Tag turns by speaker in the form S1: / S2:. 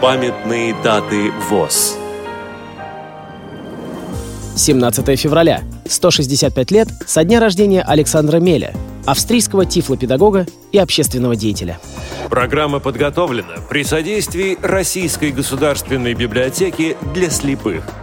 S1: Памятные даты ВОЗ.
S2: 17 февраля. 165 лет со дня рождения Александра Меля, австрийского тифлопедагога и общественного деятеля.
S1: Программа подготовлена при содействии Российской государственной библиотеки для слепых –